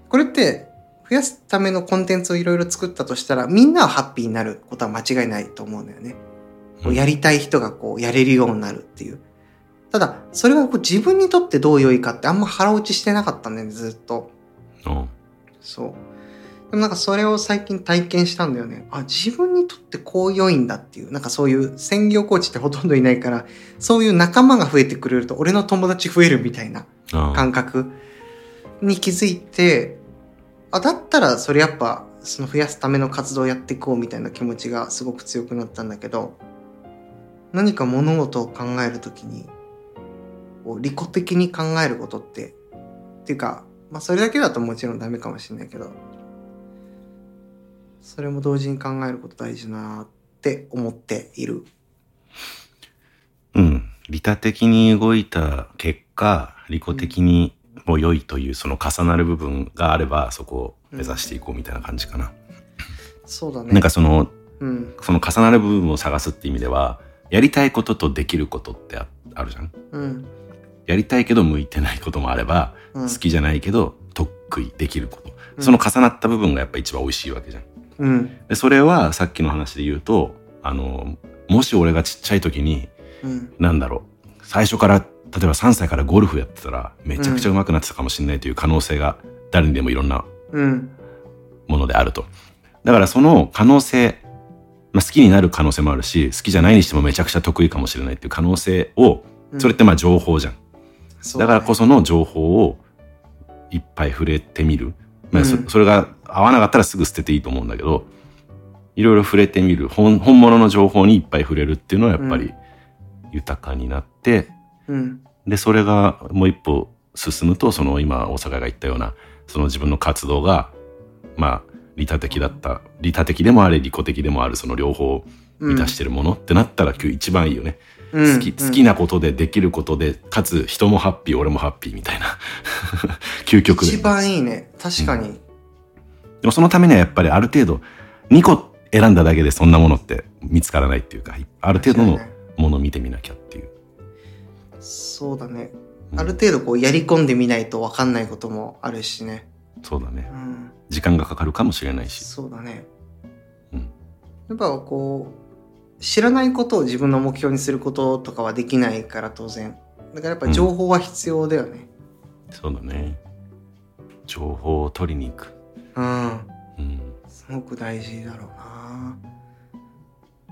これって、増やすためのコンテンツをいろいろ作ったとしたら、みんなはハッピーになることは間違いないと思うんだよね。こうやりたい人がこう、やれるようになるっていう。ただ、それがこう自分にとってどう良いかってあんま腹落ちしてなかったんだよね、ずっと。うんそう。でもなんかそれを最近体験したんだよね。あ、自分にとってこう良いんだっていう、なんかそういう専業コーチってほとんどいないから、そういう仲間が増えてくれると俺の友達増えるみたいなあ感覚に気づいて、あ、だったらそれやっぱその増やすための活動をやっていこうみたいな気持ちがすごく強くなったんだけど、何か物事を考えるときに、こう利己的に考えることって、っていうか、まあそれだけだともちろんダメかもしれないけど、それも同時に考えること大事だなって思っている。うん。利他的に動いた結果、利己的にも良いというその重なる部分があれば、そこを目指していこうみたいな感じかな。そうだね。なんかその、うん、その重なる部分を探すって意味では、やりたいこととできることってああるじゃん？うん、やりたいけど向いてないこともあれば、うん好きじゃないけど得意できること。うんその重なった部分がやっぱ一番美味しいわけじゃん。うん、で、それはさっきの話で言うと、あの、もし俺がちっちゃい時に、うん、なんだろう、最初から、例えば3歳からゴルフやってたら、めちゃくちゃ上手くなってたかもしれないという可能性が誰にでもいろんなうん、ものであると。だからその可能性、まあ、好きになる可能性もあるし、好きじゃないにしてもめちゃくちゃ得意かもしれないっていう可能性を、うんそれってまあ情報じゃん。そうだからこその情報をいっぱい触れてみる。まあそうんそれが合わなかったらすぐ捨てていいと思うんだけど、いろいろ触れてみる。本本物の情報にいっぱい触れるっていうのはやっぱり豊かになって、うん、で、それがもう一歩進むと、その今大阪が言ったような、その自分の活動が、まあ、利他的だった、利他的でもあれ、利己的でもある、その両方を満たしてるものってなったら、今日一番いいよね。うん好き、好きなことでできることで、かつ人もハッピー、俺もハッピーみたいな。究極で一。番いいね。確かに。でもそのためにはやっぱりある程度、2個選んだだけでそんなものって見つからないっていうか、ある程度のものを見てみなきゃって。そうだね。うんある程度こうやり込んでみないと分かんないこともあるしね。そうだねう。ん、時間がかかるかもしれないし。そうだね。うんやっぱこう、知らないことを自分の目標にすることとかはできないから当然。だからやっぱ情報は必要だよね。そうだね。情報を取りに行く。うん。うん。すごく大事だろうな。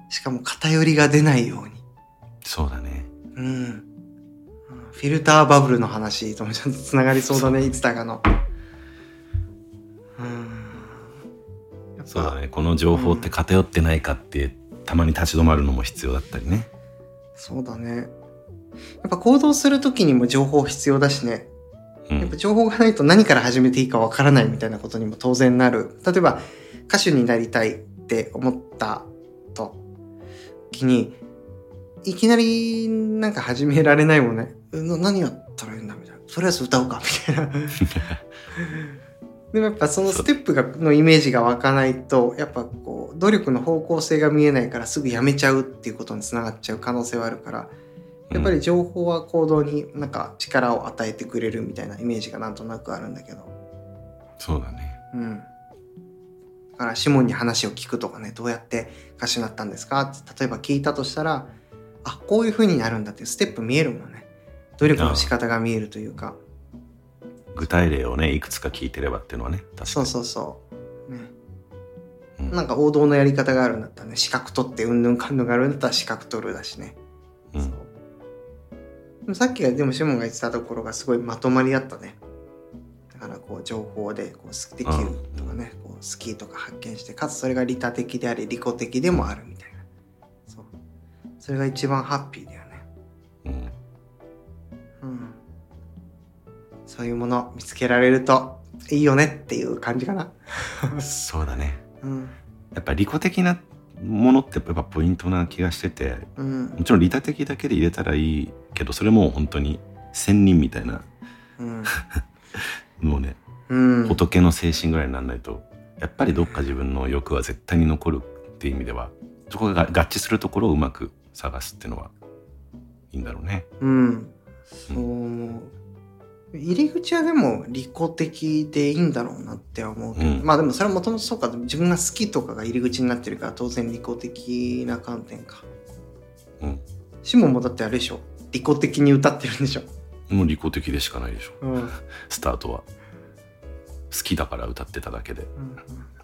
しかも偏りが出ないように。そうだね。うん。うんフィルターバブルの話ともちゃんとつながりそうだね、いつたかの。うん。そうだね。この情報って偏ってないかって、たまに立ち止まるのも必要だったりね。そうだね。やっぱ行動するときにも情報必要だしね。うんやっぱ。情報がないと何から始めていいかわからないみたいなことにも当然なる。例えば歌手になりたいって思ったときに、いきなりなんか始められないもんね。何やったらいいんだみたいな。とりあえず歌おうかみたいな。でもやっぱそのステップがのイメージが湧かないと、やっぱこう、努力の方向性が見えないからすぐやめちゃうっていうことにつながっちゃう可能性はあるから、やっぱり情報は行動になんか力を与えてくれるみたいなイメージがなんとなくあるんだけど。そうだね。うん。だから、シモンに話を聞くとかね、どうやって歌手になったんですかって、例えば聞いたとしたら、あ、こういう風になるんだってステップ見えるもんね。努力の仕方が見えるというか。具体例をね、いくつか聞いてればっていうのはね、確かに。そうそうそう。ね。うんなんか王道のやり方があるんだったらね、資格取ってうんぬんかんぬんがあるんだったら資格取るだしね。うんそうさっきがでもシモンが言ってたところがすごいまとまりあったね。だからこう情報でこうできるとかね、こ好きとか発見してかつそれが利他的であり利己的でもあるみたいなそれが一番ハッピーだよね。うん。うんそういうもの見つけられるといいよねっていう感じかな。そうだね。うん。やっぱ利己的なものってやっぱポイントな気がしててうん。もちろん利他的だけで入れたらいいけどそれも本当に仙人みたいな。うん。もうねうん。仏の精神ぐらいにならないとやっぱりどっか自分の欲は絶対に残るっていう意味ではそこが合致するところをうまく探すっていうのはいいんだろうね。うん。そう思う。入り口はでも利己的でいいんだろうなって思うけど、うん。まあでもそれはもともとそうか。自分が好きとかが入り口になってるから当然利己的な観点か。うん、シモンもだってあれでしょ。利己的に歌ってるんでしょ、もう利己的でしかないでしょ。うん。う んスタートは。好きだから歌ってただけで。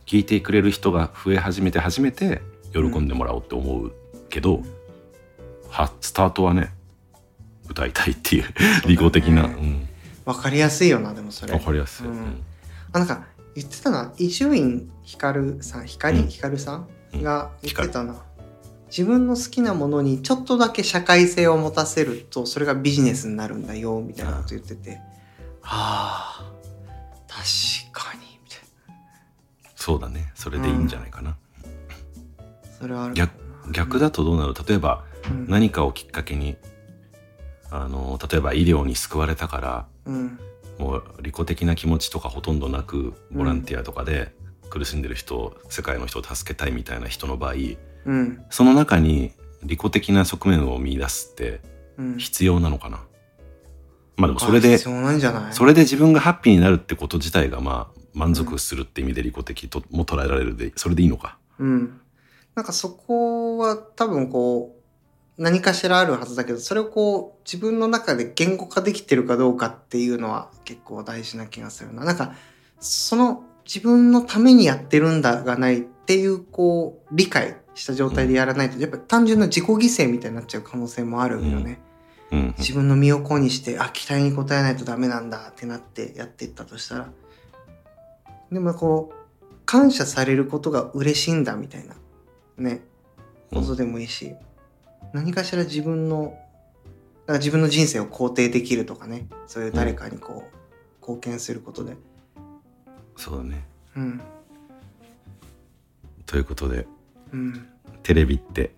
聴いてくれる人が増え始めて初めて喜んでもらおうって思うけど、はスタートはね歌いたいっていう利己的な、うん、わかりやすいよなでもそれ。わかりやすい。ううん。んあなんか言ってたな伊集院光さん。光、うん？光さんうん。が言ってたな、自分の好きなものにちょっとだけ社会性を持たせるとそれがビジネスになるんだよみたいなこと言ってて、はあ確かにみたいそうだね。それでいいんじゃないかな。なそれはある逆逆だとどうなる？例えばうん。何かをきっかけにあの例えば医療に救われたからうん。もう利己的な気持ちとかほとんどなくボランティアとかで苦しんでる人を世界の人を助けたいみたいな人の場合うん。その中に利己的な側面を見出すってうん。必要なのかな？まあでもそれでそれで自分がハッピーになるってこと自体がまあ満足するって意味で利己的とも捉えられるでそれでいいのか。うん。なんかそこは多分こう、何かしらあるはずだけど、それをこう、自分の中で言語化できてるかどうかっていうのは結構大事な気がするな。なんか、その自分のためにやってるんだがないっていう、こう、理解した状態でやらないと、やっぱ単純な自己犠牲みたいになっちゃう可能性もあるよね。うんうん自分の身を粉にして、あ、期待に応えないとダメなんだってなってやっていったとしたら。でもこう、感謝されることが嬉しいんだみたいな、ね、ことでもいいし、何かしら自分の、だから自分の人生を肯定できるとかね、そういう誰かにこう、貢献することで。そうだねうん。ということでうん。テレビってっ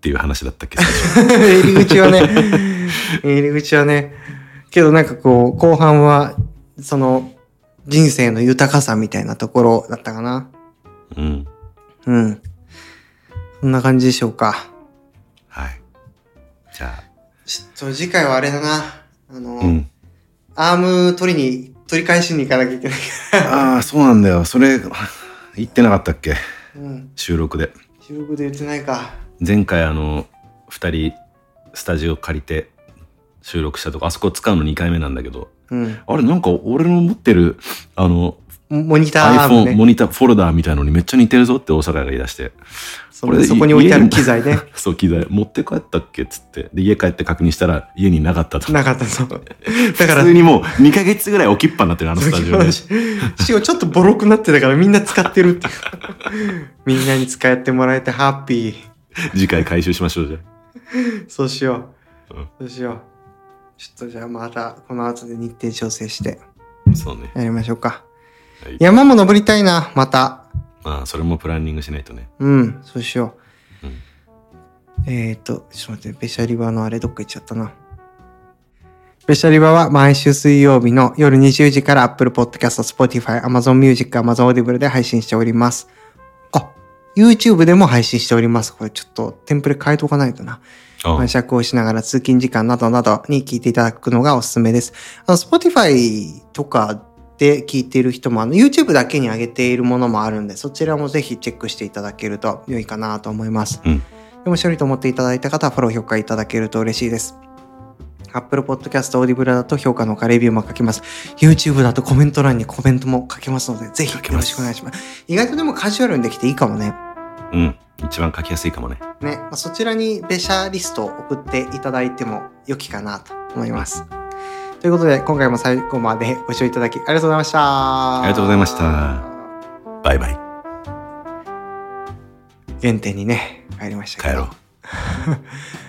ていう話だったっけ？入り口はね、入り口はね、けどなんかこう、後半は、その、人生の豊かさみたいなところだったかな。うんうん。そんな感じでしょうか。はいじゃちょっと次回はあれだな。あの、あうんアーム取りに、取り返しに行かなきゃいけないかああそうなんだよそれ言ってなかったっけ？ら。うん。収録で収録で言ってないか。前回あの2人スタジオ借りて収録したとこあそこ使うの2回目なんだけどうん。あれなんか俺の持ってるあのモモニターアーム iPhone ね。モニターフォルダーみたいのにめっちゃ似てるぞって大阪が言い出してそこれそこに置いてある機材ね。そう機材持って帰ったっけっつってで家帰って確認したら家になかったとなかったそう。だから普通、にもう2ヶ月ぐらい置きっぱになってるあのスタジオでしかもちょっとボロくなってたからみんな使ってるっていう。みんなに使ってもらえてハッピー。次回回収しましょうじゃそうしよう。うんそうしよう。ちょっとじゃあまたこの後で日程調整してあそうねやりましょうか。はい山も登りたいな、また。まあそれもプランニングしないとねうん、そうしよう。うんえっ、ー、と、ちょっと待って、ベシャリバのあれどっか行っちゃったな。ベシャリバは毎週水曜日の夜20時から Apple Podcast、Spotify、Amazon Music、Amazon Audible で配信しております。あ、YouTube でも配信しております。これちょっとテンプレ変えておかないとな。あ晩酌をしながら通勤時間などなどに聞いていただくのがおすすめです。あの、Spotify とかで聞いている人も、あの、YouTube だけに上げているものもあるんで、そちらもぜひチェックしていただけると良いかなと思います。うんでもしろいと思っていただいた方はフォロー評価いただけると嬉しいです。Apple Podcast、Audible だと評価のかレビューも書けます。YouTube だとコメント欄にコメントも書けますので、ぜひよろしくお願いします。意外とでもカジュアルにできていいかもね。うん一番書きやすいかもねね、まあ、そちらにベシャリストを送っていただいても良きかなと思います。ということで、今回も最後までご視聴いただきありがとうございました。ありがとうございました。バイバイ。原点にね、帰りましたけど。帰ろう。